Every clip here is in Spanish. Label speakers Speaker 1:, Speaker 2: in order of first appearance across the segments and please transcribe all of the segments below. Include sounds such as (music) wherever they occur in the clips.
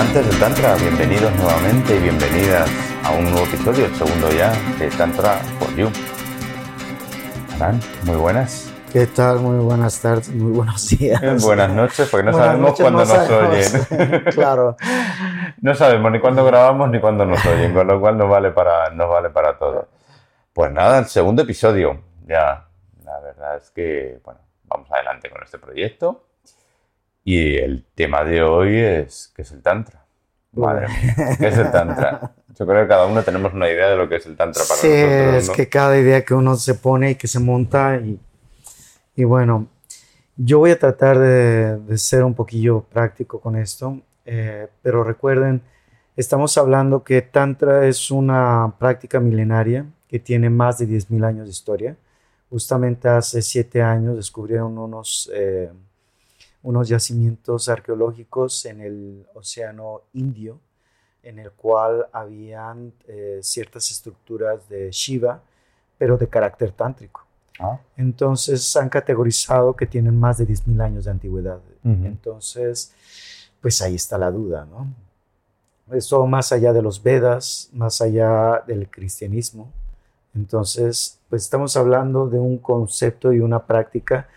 Speaker 1: Amantes del Tantra, bienvenidos nuevamente y bienvenidas a un nuevo episodio, el segundo ya, de Tantra for You. Alan, muy buenas.
Speaker 2: ¿Qué tal? Muy buenas tardes, muy buenos días.
Speaker 1: Buenas noches, porque no sabemos cuándo nos oyen.
Speaker 2: claro. (laughs)
Speaker 1: no sabemos ni cuándo grabamos ni cuándo nos oyen, con lo cual nos vale para, nos vale para todo. Pues nada, el segundo episodio. Ya, la verdad es que, bueno, vamos adelante con este proyecto. Y el tema de hoy es, ¿qué es el Tantra? Madre mía, ¿qué es el Tantra? Yo creo que cada uno tenemos una idea de lo que es el Tantra para
Speaker 2: sí,
Speaker 1: nosotros.
Speaker 2: es que cada idea que uno se pone y que se monta y, y bueno, yo voy a tratar de, de ser un poquillo práctico con esto, eh, pero recuerden, estamos hablando que Tantra es una práctica milenaria que tiene más de 10.000 años de historia. Justamente hace siete años descubrieron unos... Eh, unos yacimientos arqueológicos en el Océano Indio, en el cual habían eh, ciertas estructuras de Shiva, pero de carácter tántrico.
Speaker 1: Ah.
Speaker 2: Entonces han categorizado que tienen más de 10.000 años de antigüedad. Entonces, pues ahí está la duda, ¿no? Eso más allá de los Vedas, más allá del cristianismo. Entonces, pues estamos hablando de un concepto y una práctica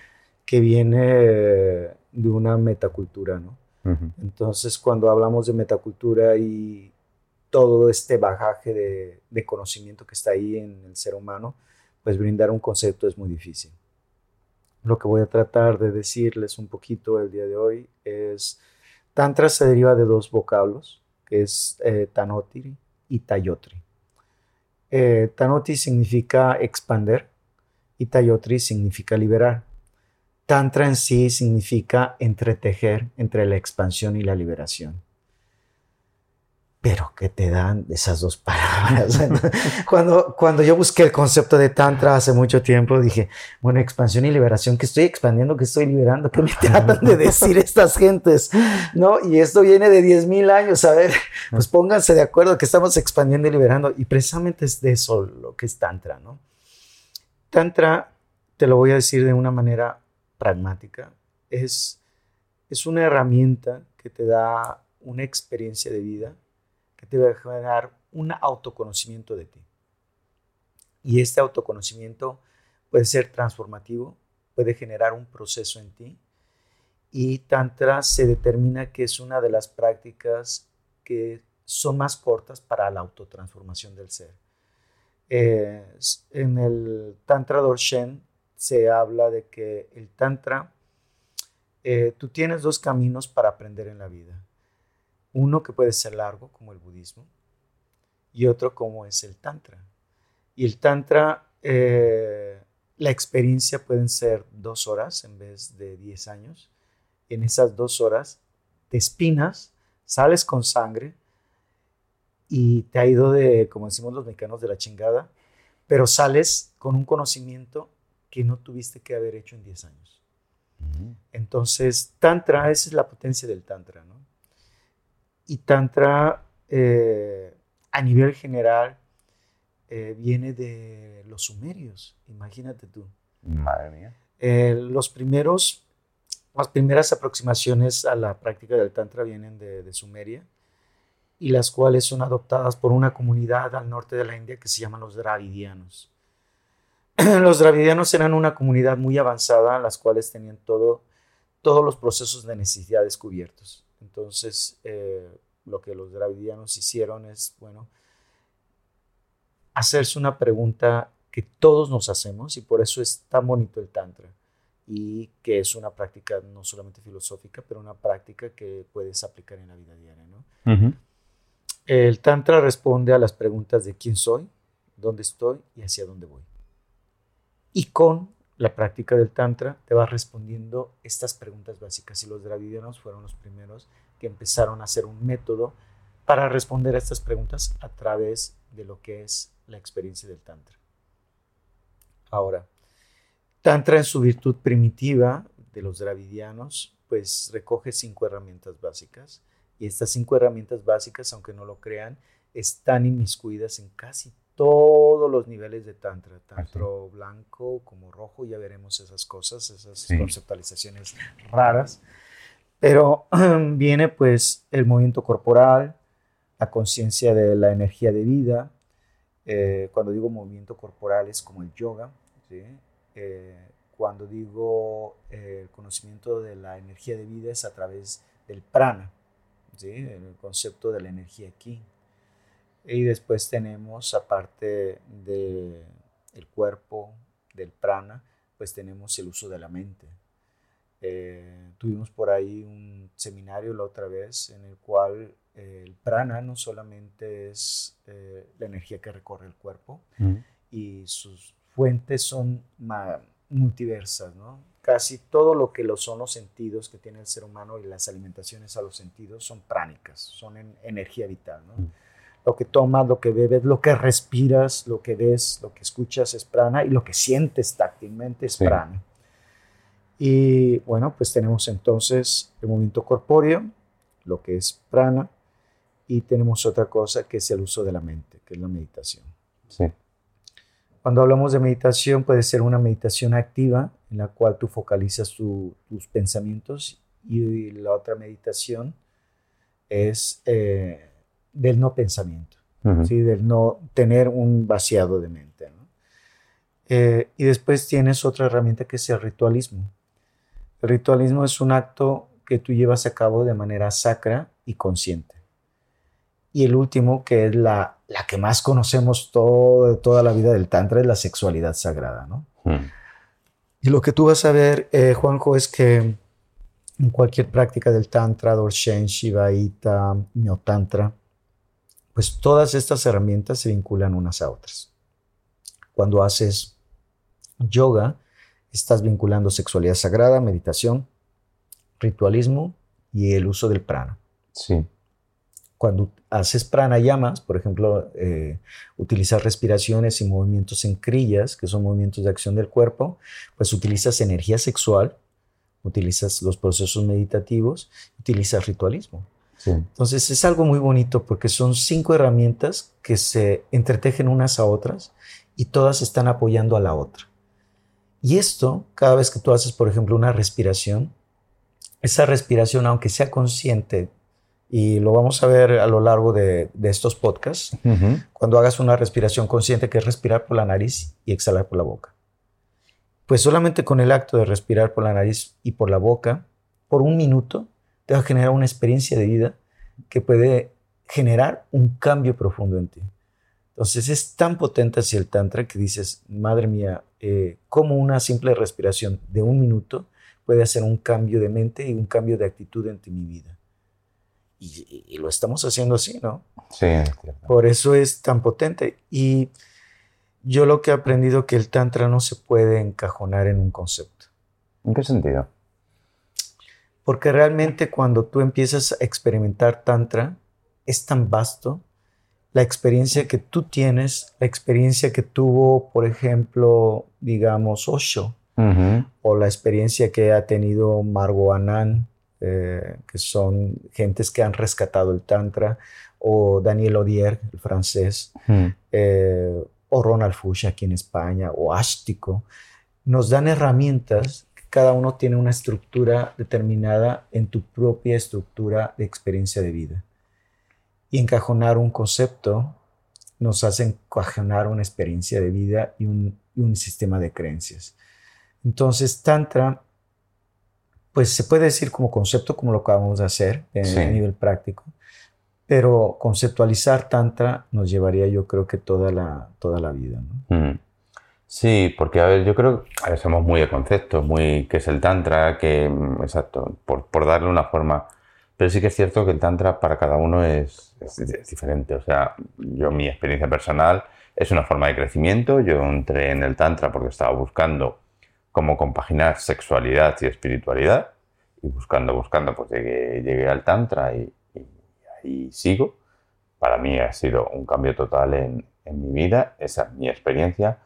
Speaker 2: que viene de una metacultura, ¿no? Entonces, cuando hablamos de metacultura y todo este bagaje de, de conocimiento que está ahí en el ser humano, pues brindar un concepto es muy difícil. Lo que voy a tratar de decirles un poquito el día de hoy es, Tantra se deriva de dos vocablos, que es eh, Tanotiri y Tayotri. Eh, tanoti significa expander y Tayotri significa liberar. Tantra en sí significa entretejer entre la expansión y la liberación. Pero ¿qué te dan esas dos palabras? (laughs) (laughs) cuando, cuando yo busqué el concepto de Tantra hace mucho tiempo, dije, bueno, expansión y liberación, ¿qué estoy expandiendo? ¿Qué estoy liberando? ¿Qué me tratan de decir estas gentes? ¿No? Y esto viene de 10.000 años. A ver, pues pónganse de acuerdo que estamos expandiendo y liberando. Y precisamente es de eso lo que es Tantra, ¿no? Tantra, te lo voy a decir de una manera pragmática, es, es una herramienta que te da una experiencia de vida que te va a generar un autoconocimiento de ti. Y este autoconocimiento puede ser transformativo, puede generar un proceso en ti. Y Tantra se determina que es una de las prácticas que son más cortas para la autotransformación del ser. Eh, en el Tantra Dorshen se habla de que el Tantra, eh, tú tienes dos caminos para aprender en la vida. Uno que puede ser largo, como el budismo, y otro como es el Tantra. Y el Tantra, eh, la experiencia pueden ser dos horas en vez de diez años. En esas dos horas te espinas, sales con sangre y te ha ido de, como decimos los mexicanos, de la chingada, pero sales con un conocimiento que no tuviste que haber hecho en 10 años. Entonces, Tantra, esa es la potencia del Tantra, ¿no? Y Tantra, eh, a nivel general, eh, viene de los sumerios, imagínate tú.
Speaker 1: Madre mía.
Speaker 2: Eh, los primeros, las primeras aproximaciones a la práctica del Tantra vienen de, de Sumeria y las cuales son adoptadas por una comunidad al norte de la India que se llaman los Dravidianos. (clears throat) los Dravidianos eran una comunidad muy avanzada, las cuales tenían todo, todos los procesos de necesidad descubiertos. Entonces, eh, lo que los Dravidianos hicieron es, bueno, hacerse una pregunta que todos nos hacemos y por eso es tan bonito el Tantra y que es una práctica no solamente filosófica, pero una práctica que puedes aplicar en la vida diaria, ¿no? El Tantra responde a las preguntas de quién soy, dónde estoy y hacia dónde voy. Y con la práctica del Tantra te vas respondiendo estas preguntas básicas. Y los dravidianos fueron los primeros que empezaron a hacer un método para responder a estas preguntas a través de lo que es la experiencia del Tantra. Ahora, Tantra en su virtud primitiva de los dravidianos, pues recoge cinco herramientas básicas. Y estas cinco herramientas básicas, aunque no lo crean, están inmiscuidas en casi todos los niveles de Tantra, tanto blanco como rojo, ya veremos esas cosas, esas
Speaker 1: Sí.
Speaker 2: conceptualizaciones raras. Pero (clears throat) viene pues el movimiento corporal, la conciencia de la energía de vida. Eh, cuando digo movimiento corporal es como el yoga. Eh, cuando digo eh, el conocimiento de la energía de vida es a través del prana, el concepto de la energía aquí. Y después tenemos, aparte del el cuerpo, del prana, pues tenemos el uso de la mente. Eh, tuvimos por ahí un seminario la otra vez en el cual eh, el prana no solamente es eh, la energía que recorre el cuerpo y sus fuentes son multiversas, ¿no? Casi todo lo que lo son los sentidos que tiene el ser humano y las alimentaciones a los sentidos son pránicas, son en energía vital, ¿no? Lo que tomas, lo que bebes, lo que respiras, lo que ves, lo que escuchas es prana y lo que sientes táctilmente es prana. Y bueno, pues tenemos entonces el movimiento corpóreo, lo que es prana, y tenemos otra cosa que es el uso de la mente, que es la meditación.
Speaker 1: Sí.
Speaker 2: Cuando hablamos de meditación, puede ser una meditación activa en la cual tú focalizas tus pensamientos y la otra meditación es eh, del no pensamiento, ¿sí? del no tener un vaciado de mente. Eh, y después tienes otra herramienta que es el ritualismo. El ritualismo es un acto que tú llevas a cabo de manera sacra y consciente. Y el último, que es la, la que más conocemos todo, toda la vida del Tantra, es la sexualidad sagrada. ¿no? Y lo que tú vas a ver, eh, Juanjo, es que en cualquier práctica del Tantra, Dorshen, Shivaita, Neotantra, pues todas estas herramientas se vinculan unas a otras. Cuando haces yoga, estás vinculando sexualidad sagrada, meditación, ritualismo y el uso del prana.
Speaker 1: Sí.
Speaker 2: Cuando haces pranayamas, por ejemplo, eh, utilizas respiraciones y movimientos en crillas, que son movimientos de acción del cuerpo, pues utilizas energía sexual, utilizas los procesos meditativos, utilizas ritualismo. Entonces es algo muy bonito porque son cinco herramientas que se entretejen unas a otras y todas están apoyando a la otra. Y esto, cada vez que tú haces, por ejemplo, una respiración, esa respiración, aunque sea consciente, y lo vamos a ver a lo largo de, estos podcasts, cuando hagas una respiración consciente, que es respirar por la nariz y exhalar por la boca. Pues solamente con el acto de respirar por la nariz y por la boca, por un minuto, te va a generar una experiencia de vida que puede generar un cambio profundo en ti. Entonces es tan potente así el Tantra que dices, madre mía, eh, como una simple respiración de un minuto puede hacer un cambio de mente y un cambio de actitud en mi vida. Y, lo estamos haciendo así, ¿no?
Speaker 1: Sí.
Speaker 2: Por eso es tan potente. Y yo lo que he aprendido que el Tantra no se puede encajonar en un concepto.
Speaker 1: ¿En qué sentido?
Speaker 2: Porque realmente cuando tú empiezas a experimentar Tantra, es tan vasto la experiencia que tú tienes, la experiencia que tuvo, por ejemplo, digamos, Osho, o la experiencia que ha tenido Margot Anand, eh, que son gentes que han rescatado el Tantra, o Daniel Odier, el francés, eh, o Ronald Fuchs aquí en España, o Ashtico, nos dan herramientas cada uno tiene una estructura determinada en tu propia estructura de experiencia de vida. Y encajonar un concepto nos hace encajonar una experiencia de vida y un, sistema de creencias. Entonces, Tantra, pues se puede decir como concepto, como lo acabamos de hacer a nivel práctico, pero conceptualizar Tantra nos llevaría, yo creo que toda la, toda la vida. ¿no?
Speaker 1: Mm. Sí, porque a ver, yo creo que somos muy de conceptos, muy que es el Tantra, que mm, exacto, por, darle una forma. Pero sí que es cierto que el Tantra para cada uno es, diferente. O sea, yo mi experiencia personal es una forma de crecimiento. Yo entré en el Tantra porque estaba buscando cómo compaginar sexualidad y espiritualidad. Y buscando, buscando, pues llegué, al Tantra y, y ahí sigo. Para mí ha sido un cambio total en, en mi vida. Esa es mi experiencia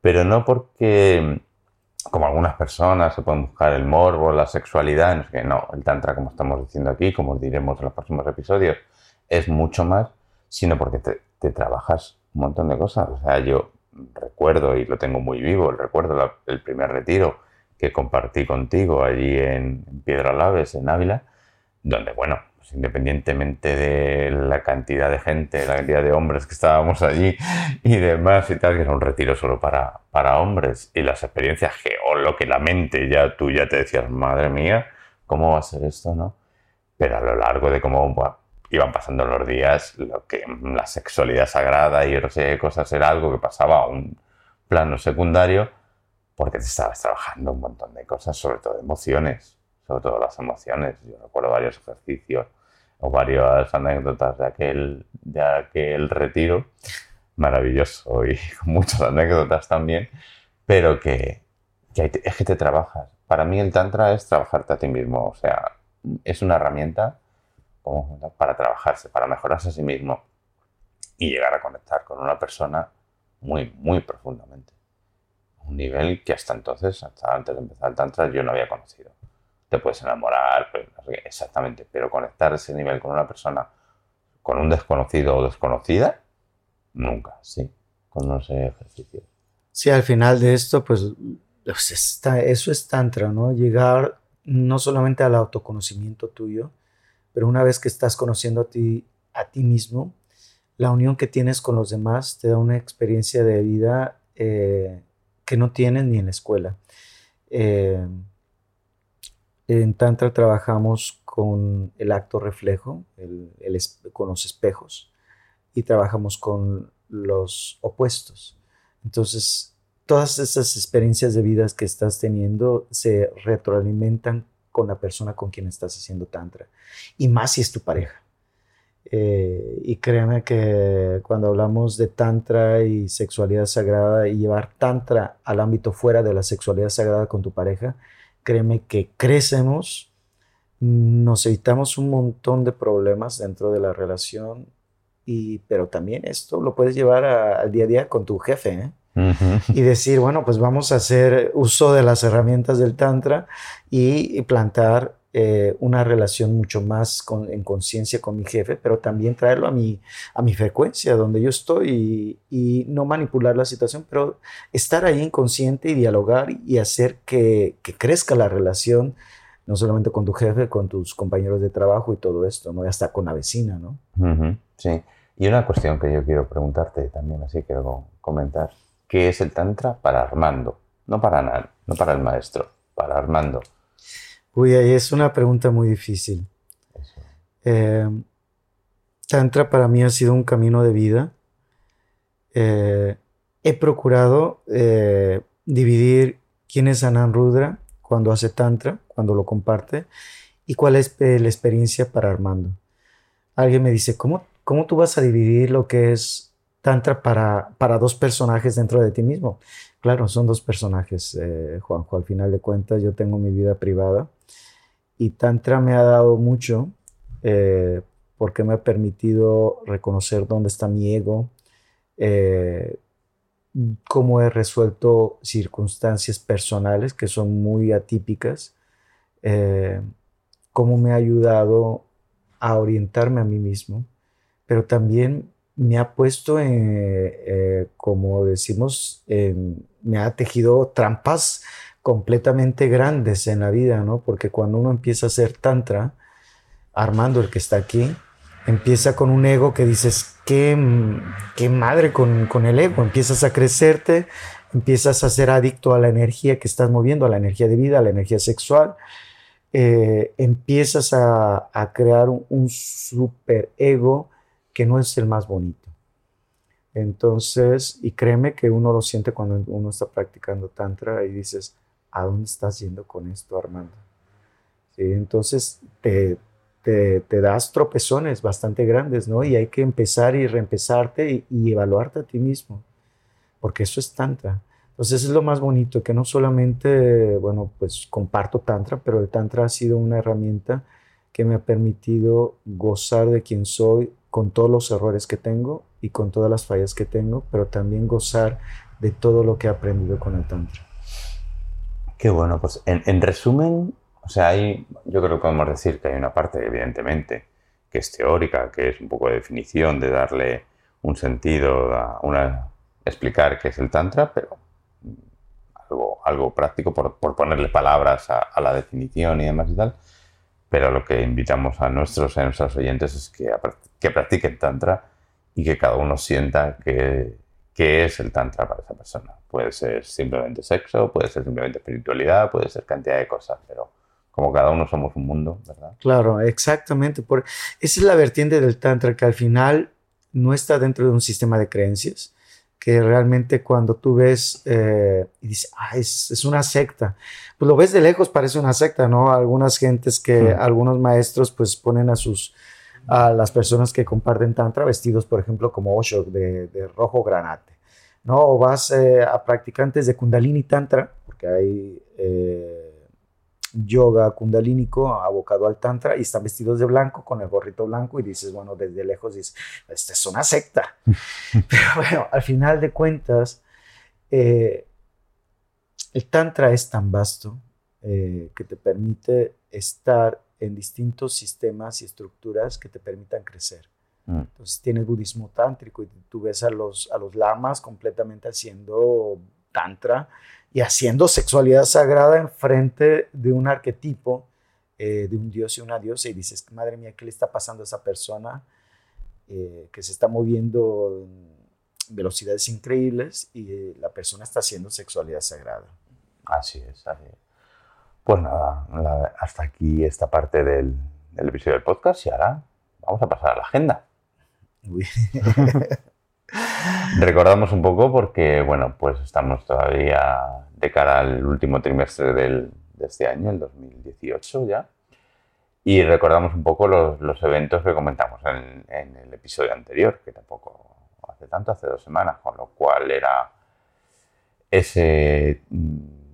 Speaker 1: pero no porque, como algunas personas, se pueden buscar el morbo, la sexualidad, no, que no, el tantra, como estamos diciendo aquí, como diremos en los próximos episodios, es mucho más, sino porque te, trabajas un montón de cosas. O sea, yo recuerdo, y lo tengo muy vivo, recuerdo el primer retiro que compartí contigo allí en, Piedra Laves, en Ávila, donde, bueno, pues independientemente de la cantidad de gente, la cantidad de hombres que estábamos allí y demás y tal, que era un retiro solo para, para hombres, y las experiencias que, o lo que la mente ya tú ya te decías, madre mía, ¿cómo va a ser esto, no? Pero a lo largo de cómo iban pasando los días, lo que la sexualidad sagrada y no sé cosas era algo que pasaba a un plano secundario porque te estabas trabajando un montón de cosas, sobre todo emociones, sobre todo las emociones. Yo recuerdo varios ejercicios o varias anécdotas de aquel, de aquel retiro, maravilloso y (laughs) muchas anécdotas también, pero que, que es que te trabajas. Para mí el Tantra es trabajarte a ti mismo, o sea, es una herramienta para trabajarse, para mejorarse a sí mismo y llegar a conectar con una persona muy, muy profundamente. Un nivel que hasta entonces, hasta antes de empezar el Tantra, yo no había conocido. Te puedes enamorar, exactamente, pero conectar ese nivel con una persona, con un desconocido o desconocida, nunca, sí, con unos ejercicios.
Speaker 2: Sí, al final de esto, pues, pues está, eso es Tantra, ¿no? Llegar no solamente al autoconocimiento tuyo, pero una vez que estás conociendo a ti, a ti mismo, la unión que tienes con los demás te da una experiencia de vida eh, que no tienes ni en la escuela. Eh, en Tantra trabajamos con el acto reflejo, con los espejos, y trabajamos con los opuestos. Entonces, todas esas experiencias de vida que estás teniendo se retroalimentan con la persona con quien estás haciendo tantra. Y más si es tu pareja. Eh, y créeme que cuando hablamos de tantra y sexualidad sagrada y llevar tantra al ámbito fuera de la sexualidad sagrada con tu pareja, créeme que crecemos, nos evitamos un montón de problemas dentro de la relación, y, pero también esto lo puedes llevar al día a día con tu jefe. ¿eh? y decir, bueno, pues vamos a hacer uso de las herramientas del Tantra y plantar eh, una relación mucho más en conciencia con mi jefe, pero también traerlo a mi, a mi frecuencia, donde yo estoy y, no manipular la situación, pero estar ahí inconsciente y dialogar y hacer que, que, crezca la relación, no solamente con tu jefe, con tus compañeros de trabajo y todo esto, ¿no? hasta con la vecina, ¿no?
Speaker 1: Sí. Y una cuestión que yo quiero preguntarte también, así quiero comentar. ¿Qué es el Tantra para Armando? No para nadie, no para el maestro, para Armando.
Speaker 2: Es una pregunta muy difícil. Eh, tantra para mí ha sido un camino de vida. Eh, he procurado eh, dividir quién es Anand Rudra cuando hace Tantra, cuando lo comparte, y cuál es la experiencia para Armando. Alguien me dice, ¿cómo, ¿cómo tú vas a dividir lo que es Tantra para, para dos personajes dentro de ti mismo. Claro, son dos personajes, eh, Juanjo. Al final de cuentas, yo tengo mi vida privada y Tantra me ha dado mucho eh, porque me ha permitido reconocer dónde está mi ego, eh, cómo he resuelto circunstancias personales que son muy atípicas, cómo me ha ayudado a orientarme a mí mismo, pero también me ha puesto, en, eh, como decimos, me ha tejido trampas completamente grandes en la vida, ¿no? Porque cuando uno empieza a hacer tantra, Armando, el que está aquí, empieza con un ego que dices, qué, madre con, con, el ego, empiezas a crecerte, empiezas a ser adicto a la energía que estás moviendo, a la energía de vida, a la energía sexual, eh, empiezas a, a crear un, un super ego que no es el más bonito. Entonces, y créeme que uno lo siente cuando uno está practicando tantra y dices, ¿a dónde estás yendo con esto, Armando? entonces te, te, das tropezones bastante grandes, ¿no? Y hay que empezar y reempezarte y, y, evaluarte a ti mismo, porque eso es tantra. Entonces es lo más bonito, que no solamente, bueno, pues comparto tantra, pero el tantra ha sido una herramienta que me ha permitido gozar de quien soy, con todos los errores que tengo y con todas las fallas que tengo, pero también gozar de todo lo que he aprendido con el Tantra.
Speaker 1: Qué bueno, pues en, resumen, o sea, hay, yo creo que podemos decir que hay una parte, evidentemente, que es teórica, que es un poco de definición, de darle un sentido, una, explicar qué es el Tantra, pero algo, algo práctico por, por ponerle palabras a, a, la definición y demás y tal. pero lo que invitamos a nuestros, a nuestros oyentes es que, que practiquen Tantra y que cada uno sienta que, que es el Tantra para esa persona. Puede ser simplemente sexo, puede ser simplemente espiritualidad, puede ser cantidad de cosas, pero como cada uno somos un mundo, ¿verdad?
Speaker 2: Claro, exactamente. Por, esa es la vertiente del Tantra que al final no está dentro de un sistema de creencias, que realmente cuando tú ves eh, y dices, ah, es, es, una secta, pues lo ves de lejos, parece una secta, ¿no? Algunas gentes que, algunos maestros pues ponen a sus, a las personas que comparten Tantra vestidos, por ejemplo, como Osho, de, de rojo granate, ¿no? O vas eh, a practicantes de Kundalini Tantra, porque hay... Eh, yoga kundalínico abocado al tantra y están vestidos de blanco con el gorrito blanco y dices, bueno, desde lejos dices, esta es una secta. (laughs) Pero bueno, al final de cuentas, eh, el tantra es tan vasto que te permite estar en distintos sistemas y estructuras que te permitan crecer. Mm. Entonces tienes budismo tántrico y tú ves a los, a los lamas completamente haciendo tantra y haciendo sexualidad sagrada enfrente de un arquetipo eh, de un dios y una diosa y dices, madre mía, ¿qué le está pasando a esa persona eh, que se está moviendo en velocidades increíbles y eh, la persona está haciendo sexualidad sagrada?
Speaker 1: Así es, así es. Pues nada, hasta aquí esta parte del, del episodio del podcast y ahora vamos a pasar a la agenda. (laughs) Recordamos un poco porque, bueno, pues estamos todavía de cara al último trimestre del, de este año, el 2018 ya. Y recordamos un poco los, los eventos que comentamos en, en, el episodio anterior, que tampoco hace tanto, hace dos semanas, con lo cual era ese,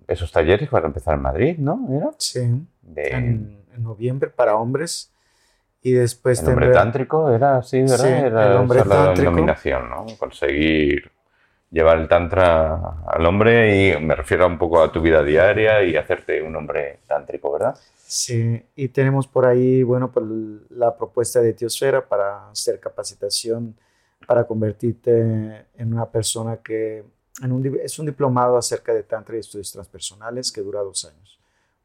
Speaker 1: esos talleres van a empezar en Madrid, ¿no? ¿Era?
Speaker 2: Sí. En, en noviembre para hombres y después
Speaker 1: el hombre tántrico era así, ¿verdad? Sí, era el hombre la denominación, ¿no? Conseguir llevar el tantra al hombre y me refiero un poco a tu vida diaria y hacerte un hombre tántrico, ¿verdad?
Speaker 2: Sí, y tenemos por ahí, bueno, pues la propuesta de Tiosfera para hacer capacitación, para convertirte en una persona que en un, es un diplomado acerca de tantra y estudios transpersonales que dura dos años.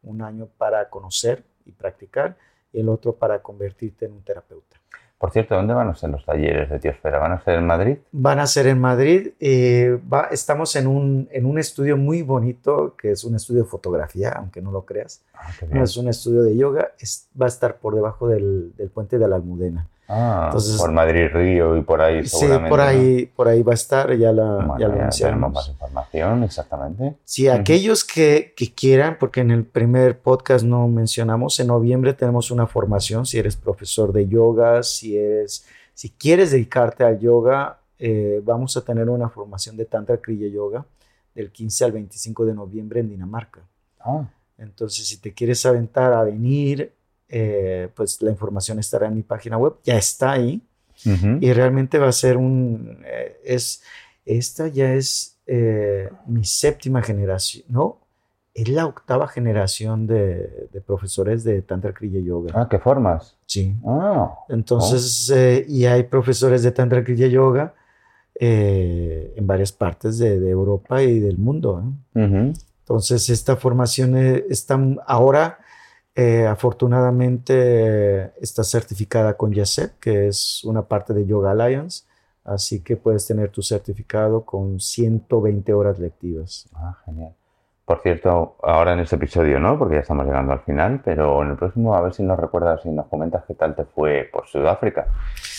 Speaker 2: Un año para conocer y practicar y el otro para convertirte en un terapeuta.
Speaker 1: Por cierto, ¿dónde van a ser los talleres de Tiosfera? ¿Van a ser en Madrid?
Speaker 2: Van a ser en Madrid. Eh, va, estamos en un, en un estudio muy bonito, que es un estudio de fotografía, aunque no lo creas. Ah, no es un estudio de yoga, es, va a estar por debajo del, del puente de la Almudena.
Speaker 1: Ah, por Madrid Río y por ahí seguramente.
Speaker 2: Sí, por ahí, por ahí va a estar, ya, la, ya lo
Speaker 1: Tenemos más información, exactamente.
Speaker 2: Sí, aquellos que, que, quieran, porque en el primer podcast no mencionamos, en noviembre tenemos una formación, si eres profesor de yoga, si, eres, si quieres dedicarte al yoga, eh, vamos a tener una formación de Tantra Kriya Yoga del 15 al 25 de noviembre en Dinamarca. Ah. Entonces, si te quieres aventar a venir, eh, pues la información estará en mi página web, ya está ahí. Y realmente va a ser un, eh, es, esta ya es eh, mi séptima generación, ¿no? Es la octava generación de, de profesores de Tantra Kriya Yoga.
Speaker 1: Ah, ¿qué formas?
Speaker 2: Sí. Ah. Entonces, oh. y hay profesores de Tantra Kriya Yoga en varias partes de, de, Europa y del mundo. Entonces, esta formación está ahora eh, afortunadamente está certificada con YASET, que es una parte de Yoga Alliance, así que puedes tener tu certificado con 120 horas lectivas.
Speaker 1: Ah, genial. Por cierto, ahora en este episodio no, porque ya estamos llegando al final, pero en el próximo a ver si nos recuerdas y nos comentas qué tal te fue por Sudáfrica,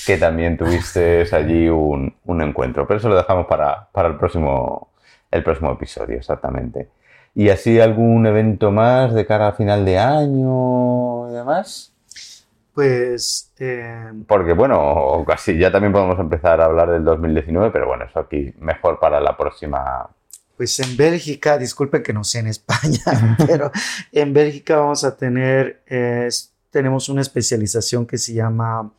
Speaker 1: que también tuviste (laughs) allí un, un encuentro, pero eso lo dejamos para, para el, próximo, el próximo episodio, exactamente. ¿Y así algún evento más de cara a final de año y demás?
Speaker 2: Pues... Eh...
Speaker 1: Porque bueno, casi ya también podemos empezar a hablar del 2019, pero bueno, eso aquí mejor para la próxima...
Speaker 2: Pues en Bélgica, disculpen que no sé en España, (laughs) pero en Bélgica vamos a tener, eh, tenemos una especialización que se llama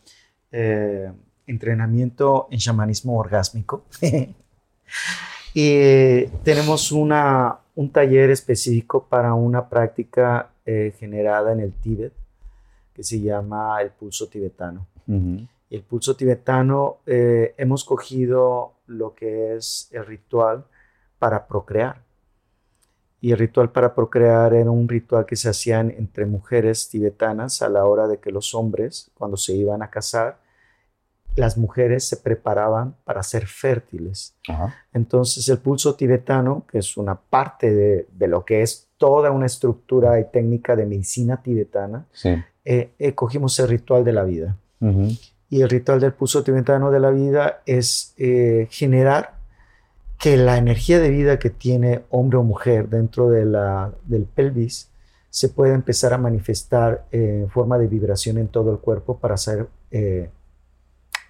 Speaker 2: eh, entrenamiento en chamanismo orgásmico. (laughs) y tenemos una, un taller específico para una práctica eh, generada en el Tíbet que se llama el pulso tibetano. El pulso tibetano eh, hemos cogido lo que es el ritual para procrear. y el ritual para procrear era un ritual que se hacía entre mujeres tibetanas a la hora de que los hombres, cuando se iban a casar, las mujeres se preparaban para ser fértiles. Entonces el pulso tibetano, que es una parte de, lo que es toda una estructura y técnica de medicina tibetana, eh, eh, cogimos el ritual de la vida. Y el ritual del pulso tibetano de la vida es eh, generar que la energía de vida que tiene hombre o mujer dentro de la, del pelvis se pueda empezar a manifestar en forma de vibración en todo el cuerpo para ser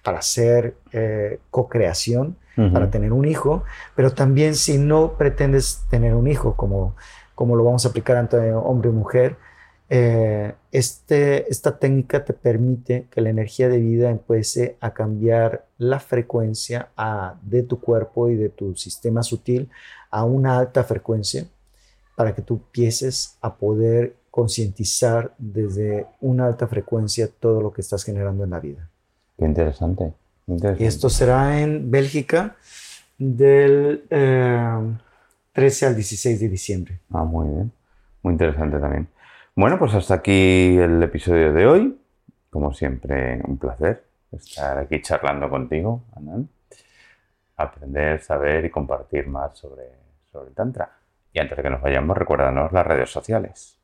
Speaker 2: para hacer eh, co-creación, para tener un hijo, pero también si no pretendes tener un hijo, como, como lo vamos a aplicar entre hombre y mujer, eh, este, esta técnica te permite que la energía de vida empiece a cambiar la frecuencia de tu cuerpo y de tu sistema sutil a una alta frecuencia para que tú empieces a poder concientizar desde una alta frecuencia todo lo que estás generando en la vida.
Speaker 1: Qué interesante.
Speaker 2: Y esto será en Bélgica del 13 eh, al 16 de diciembre.
Speaker 1: Ah, muy bien. Muy interesante también. Bueno, pues hasta aquí el episodio de hoy. Como siempre, un placer estar aquí charlando contigo, Anand. Aprender, saber y compartir más sobre, sobre el Tantra. Y antes de que nos vayamos, recuérdanos las redes sociales.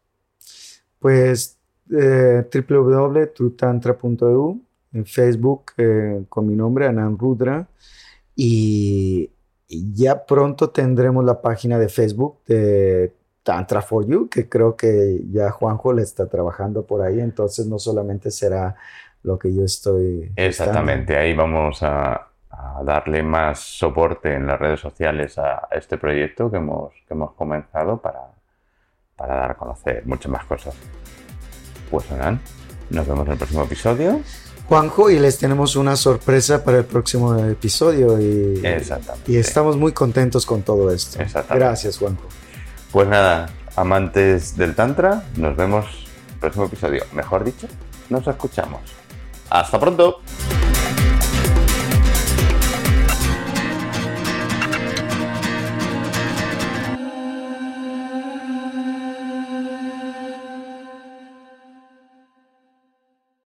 Speaker 2: Pues eh, www.trutantra.eu en Facebook eh, con mi nombre, Anand Rudra. Y, ya pronto tendremos la página de Facebook de Tantra for You, que creo que ya Juanjo le está trabajando por ahí. Entonces no solamente será lo que yo estoy.
Speaker 1: Exactamente, ahí vamos a, darle más soporte en las redes sociales a, este proyecto que hemos, que hemos comenzado para, para dar a conocer muchas más cosas. Pues Anand, nos vemos en el próximo episodio.
Speaker 2: Juanjo y les tenemos una sorpresa para el próximo episodio y, y estamos muy contentos con todo esto. Gracias, Juanjo.
Speaker 1: Pues nada, amantes del Tantra, nos vemos en el próximo episodio. Mejor dicho, nos escuchamos. Hasta pronto.